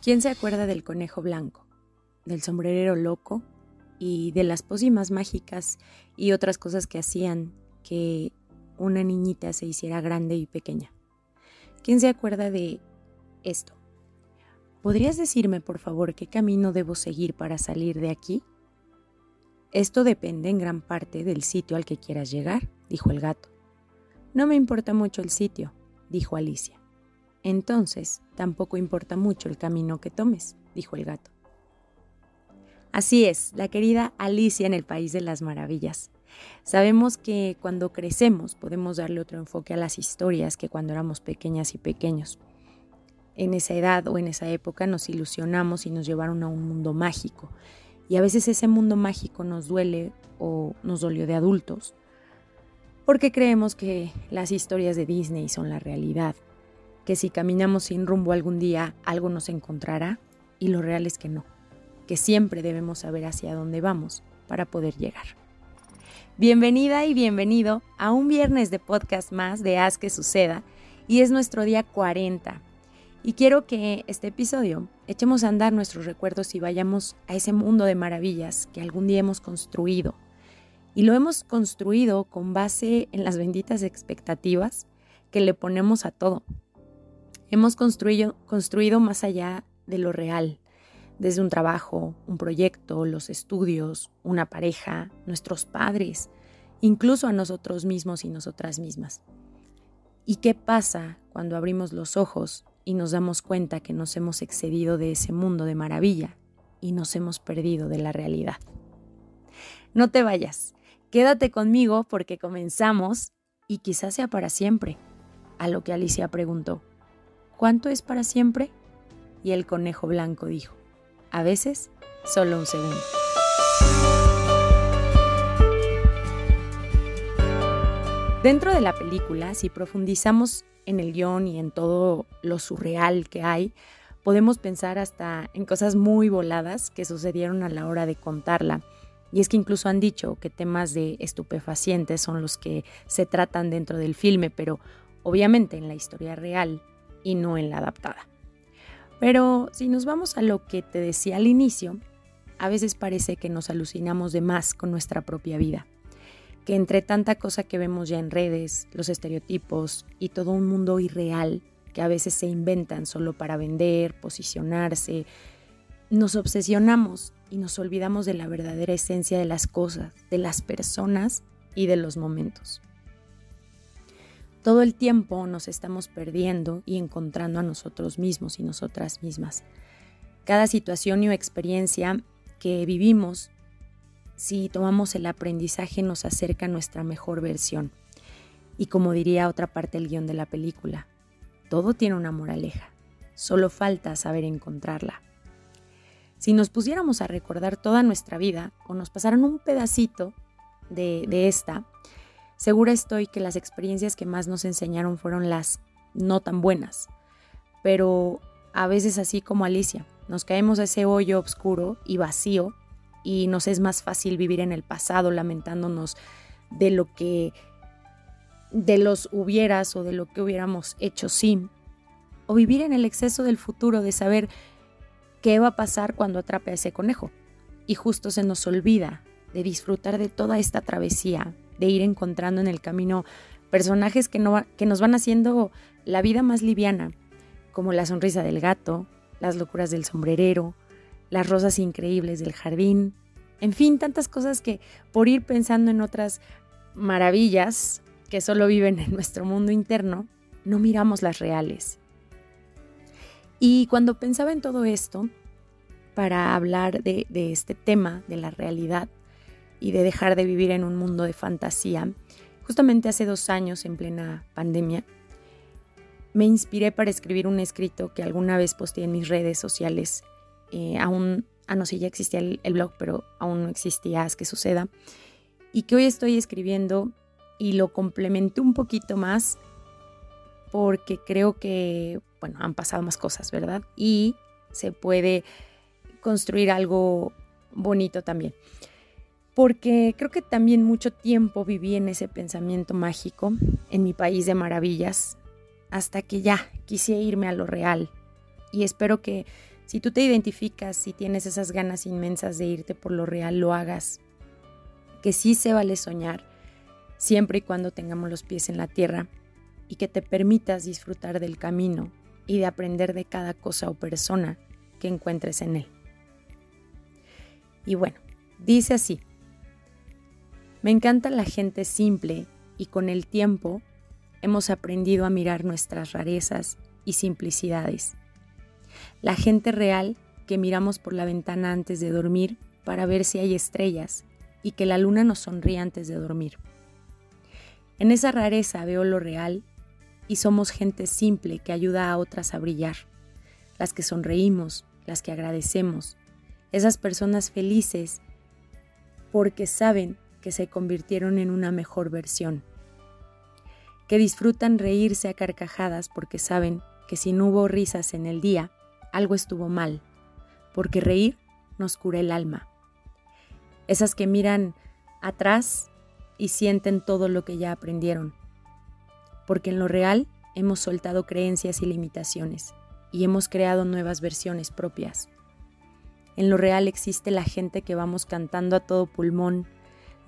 ¿Quién se acuerda del conejo blanco, del sombrerero loco y de las pócimas mágicas y otras cosas que hacían que una niñita se hiciera grande y pequeña? ¿Quién se acuerda de esto? ¿Podrías decirme, por favor, qué camino debo seguir para salir de aquí? Esto depende en gran parte del sitio al que quieras llegar, dijo el gato. No me importa mucho el sitio, dijo Alicia. Entonces, tampoco importa mucho el camino que tomes, dijo el gato. Así es, la querida Alicia en el País de las Maravillas. Sabemos que cuando crecemos podemos darle otro enfoque a las historias que cuando éramos pequeñas y pequeños. En esa edad o en esa época nos ilusionamos y nos llevaron a un mundo mágico. Y a veces ese mundo mágico nos duele o nos dolió de adultos porque creemos que las historias de Disney son la realidad, que si caminamos sin rumbo algún día algo nos encontrará y lo real es que no, que siempre debemos saber hacia dónde vamos para poder llegar. Bienvenida y bienvenido a un viernes de podcast más de Haz que suceda y es nuestro día 40. Y quiero que este episodio echemos a andar nuestros recuerdos y vayamos a ese mundo de maravillas que algún día hemos construido y lo hemos construido con base en las benditas expectativas que le ponemos a todo. Hemos construido, construido más allá de lo real, desde un trabajo, un proyecto, los estudios, una pareja, nuestros padres, incluso a nosotros mismos y nosotras mismas. ¿Y qué pasa cuando abrimos los ojos y nos damos cuenta que nos hemos excedido de ese mundo de maravilla y nos hemos perdido de la realidad? No te vayas, Quédate conmigo porque comenzamos y quizás sea para siempre. A lo que Alicia preguntó, ¿cuánto es para siempre? Y el conejo blanco dijo, a veces solo un segundo. Dentro de la película, si profundizamos en el guion y en todo lo surreal que hay, podemos pensar hasta en cosas muy voladas que sucedieron a la hora de contarla y es que incluso han dicho que temas de estupefacientes son los que se tratan dentro del filme, pero obviamente en la historia real y no en la adaptada. Pero si nos vamos a lo que te decía al inicio, a veces parece que nos alucinamos de más con nuestra propia vida, que entre tanta cosa que vemos ya en redes, los estereotipos y todo un mundo irreal que a veces se inventan solo para vender, posicionarse, nos obsesionamos y nos olvidamos de la verdadera esencia de las cosas, de las personas y de los momentos. Todo el tiempo nos estamos perdiendo y encontrando a nosotros mismos y nosotras mismas. Cada situación o experiencia que vivimos, si tomamos el aprendizaje, nos acerca a nuestra mejor versión. Y como diría otra parte del guion de la película, todo tiene una moraleja, solo falta saber encontrarla. Si nos pusiéramos a recordar toda nuestra vida o nos pasaran un pedacito de, esta, segura estoy que las experiencias que más nos enseñaron fueron las no tan buenas. Pero a veces así como Alicia, nos caemos a ese hoyo oscuro y vacío y nos es más fácil vivir en el pasado lamentándonos de lo que de los hubieras o de lo que hubiéramos hecho sin o vivir en el exceso del futuro de saber qué va a pasar cuando atrape a ese conejo. Y justo se nos olvida de disfrutar de toda esta travesía, de ir encontrando en el camino personajes que, no, que nos van haciendo la vida más liviana, como la sonrisa del gato, las locuras del sombrerero, las rosas increíbles del jardín, en fin, tantas cosas que por ir pensando en otras maravillas que solo viven en nuestro mundo interno, no miramos las reales. Y cuando pensaba en todo esto, para hablar de, este tema, de la realidad y de dejar de vivir en un mundo de fantasía, justamente hace dos años, en plena pandemia, me inspiré para escribir un escrito que alguna vez posteé en mis redes sociales. Eh, aún, ah, no sé, ya existía el, el, blog, pero aún no existía Haz que suceda. Y que hoy estoy escribiendo y lo complementé un poquito más porque creo que, bueno, han pasado más cosas, ¿verdad? Y se puede construir algo bonito también. Porque creo que también mucho tiempo viví en ese pensamiento mágico, en mi país de maravillas, hasta que ya quise irme a lo real. Y espero que Si tú te identificas, si tienes esas ganas inmensas de irte por lo real, lo hagas. Que sí se vale soñar, siempre y cuando tengamos los pies en la tierra, y que te permitas disfrutar del camino y de aprender de cada cosa o persona que encuentres en él. Y bueno, dice así, me encanta la gente simple y con el tiempo hemos aprendido a mirar nuestras rarezas y simplicidades. La gente real que miramos por la ventana antes de dormir para ver si hay estrellas y que la luna nos sonríe antes de dormir. En esa rareza veo lo real y somos gente simple que ayuda a otras a brillar, las que sonreímos, las que agradecemos, esas personas felices porque saben que se convirtieron en una mejor versión, que disfrutan reírse a carcajadas porque saben que si no hubo risas en el día, algo estuvo mal, porque reír nos cura el alma. Esas que miran atrás y sienten todo lo que ya aprendieron, porque en lo real hemos soltado creencias y limitaciones y hemos creado nuevas versiones propias. En lo real existe la gente que vamos cantando a todo pulmón,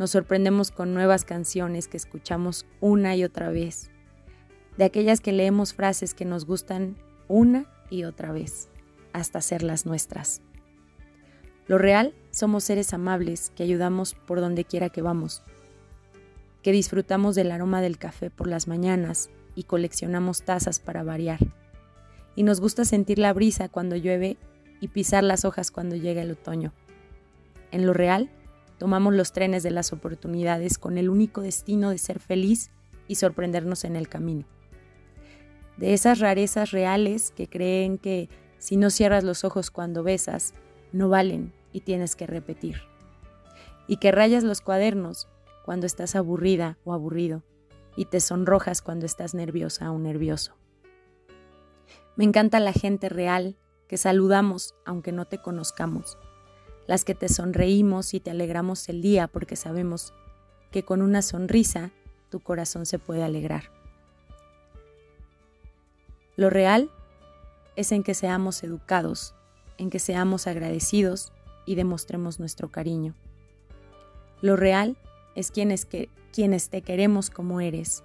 nos sorprendemos con nuevas canciones que escuchamos una y otra vez, de aquellas que leemos frases que nos gustan una y otra vez, hasta hacerlas nuestras. Lo real somos seres amables que ayudamos por donde quiera que vamos, que disfrutamos del aroma del café por las mañanas y coleccionamos tazas para variar. Y nos gusta sentir la brisa cuando llueve y pisar las hojas cuando llega el otoño. En lo real, tomamos los trenes de las oportunidades con el único destino de ser feliz y sorprendernos en el camino. De esas rarezas reales que creen que si no cierras los ojos cuando besas, no valen y tienes que repetir. Y que rayas los cuadernos cuando estás aburrida o aburrido y te sonrojas cuando estás nerviosa o nervioso. Me encanta la gente real que saludamos aunque no te conozcamos, las que te sonreímos y te alegramos el día porque sabemos que con una sonrisa tu corazón se puede alegrar. Lo real es en que seamos educados, en que seamos agradecidos y demostremos nuestro cariño. Lo real es quienes, que, quienes te queremos como eres.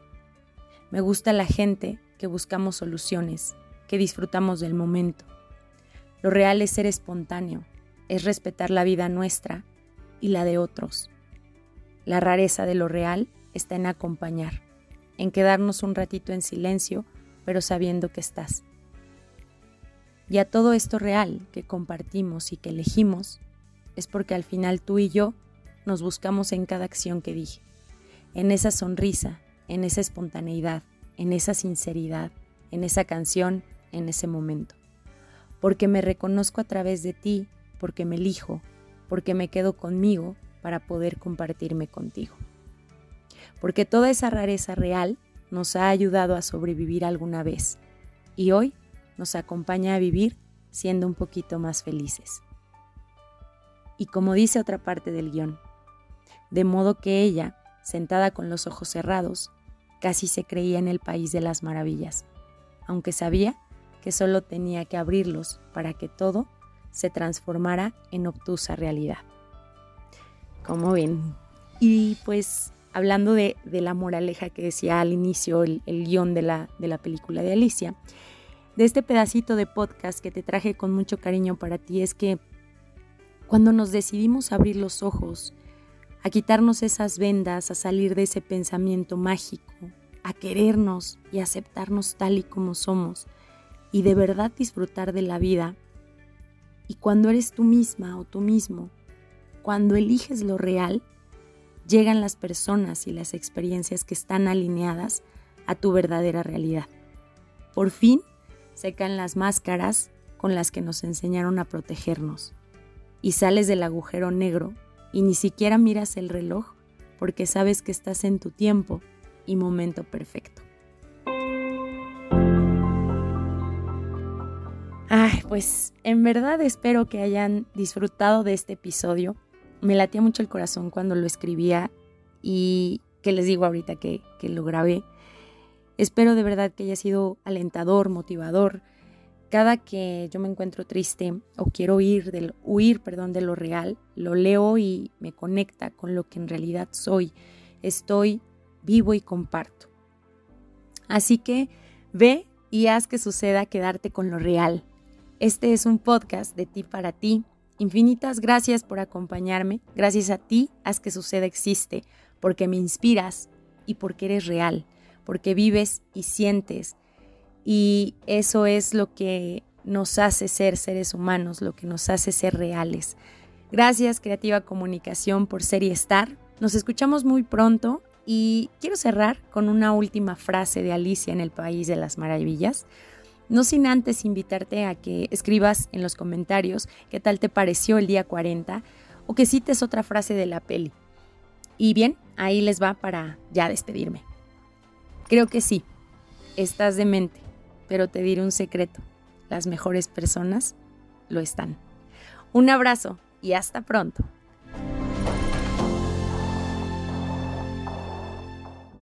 Me gusta la gente que buscamos soluciones, que disfrutamos del momento, lo real es ser espontáneo, es respetar la vida nuestra y la de otros. La rareza de lo real está en acompañar, en quedarnos un ratito en silencio, pero sabiendo que estás. Y a todo esto real que compartimos y que elegimos, es porque al final tú y yo nos buscamos en cada acción que dije, en esa sonrisa, en esa espontaneidad, en esa sinceridad, en esa canción, en ese momento porque me reconozco a través de ti, porque me elijo, porque me quedo conmigo para poder compartirme contigo. Porque toda esa rareza real nos ha ayudado a sobrevivir alguna vez y hoy nos acompaña a vivir siendo un poquito más felices. Y como dice otra parte del guion, de modo que ella, sentada con los ojos cerrados, casi se creía en el país de las maravillas, aunque sabía que solo tenía que abrirlos para que todo se transformara en obtusa realidad. Como ven. Y pues hablando de, la moraleja que decía al inicio el, guion de la, de la película de Alicia, de este pedacito de podcast que te traje con mucho cariño para ti es que cuando nos decidimos abrir los ojos, a quitarnos esas vendas, a salir de ese pensamiento mágico, a querernos y aceptarnos tal y como somos, y de verdad disfrutar de la vida. Y cuando eres tú misma o tú mismo, cuando eliges lo real, llegan las personas y las experiencias que están alineadas a tu verdadera realidad. Por fin secan las máscaras con las que nos enseñaron a protegernos y sales del agujero negro y ni siquiera miras el reloj porque sabes que estás en tu tiempo y momento perfecto. Ay, pues en verdad espero que hayan disfrutado de este episodio. Me latía mucho el corazón cuando lo escribía y que les digo ahorita que, que lo grabé. Espero de verdad que haya sido alentador, motivador, Cada que yo me encuentro triste o quiero huir, del, huir perdón, de lo real, lo leo y me conecta con lo que en realidad soy. Estoy vivo y comparto. Así que ve y haz que suceda quedarte con lo real. Este es un podcast de ti para ti. Infinitas gracias por acompañarme. Gracias a ti, haz que suceda existe, porque me inspiras y porque eres real, porque vives y sientes. Y eso es lo que nos hace ser seres humanos, lo que nos hace ser reales. Gracias Creativa Comunicación por ser y estar. Nos escuchamos muy pronto y quiero cerrar con una última frase de Alicia en el País de las Maravillas. No sin antes invitarte a que escribas en los comentarios qué tal te pareció el día 40 o que cites otra frase de la peli. Y bien, ahí les va para ya despedirme. Creo que sí, estás demente, pero te diré un secreto. Las mejores personas lo están. Un abrazo y hasta pronto.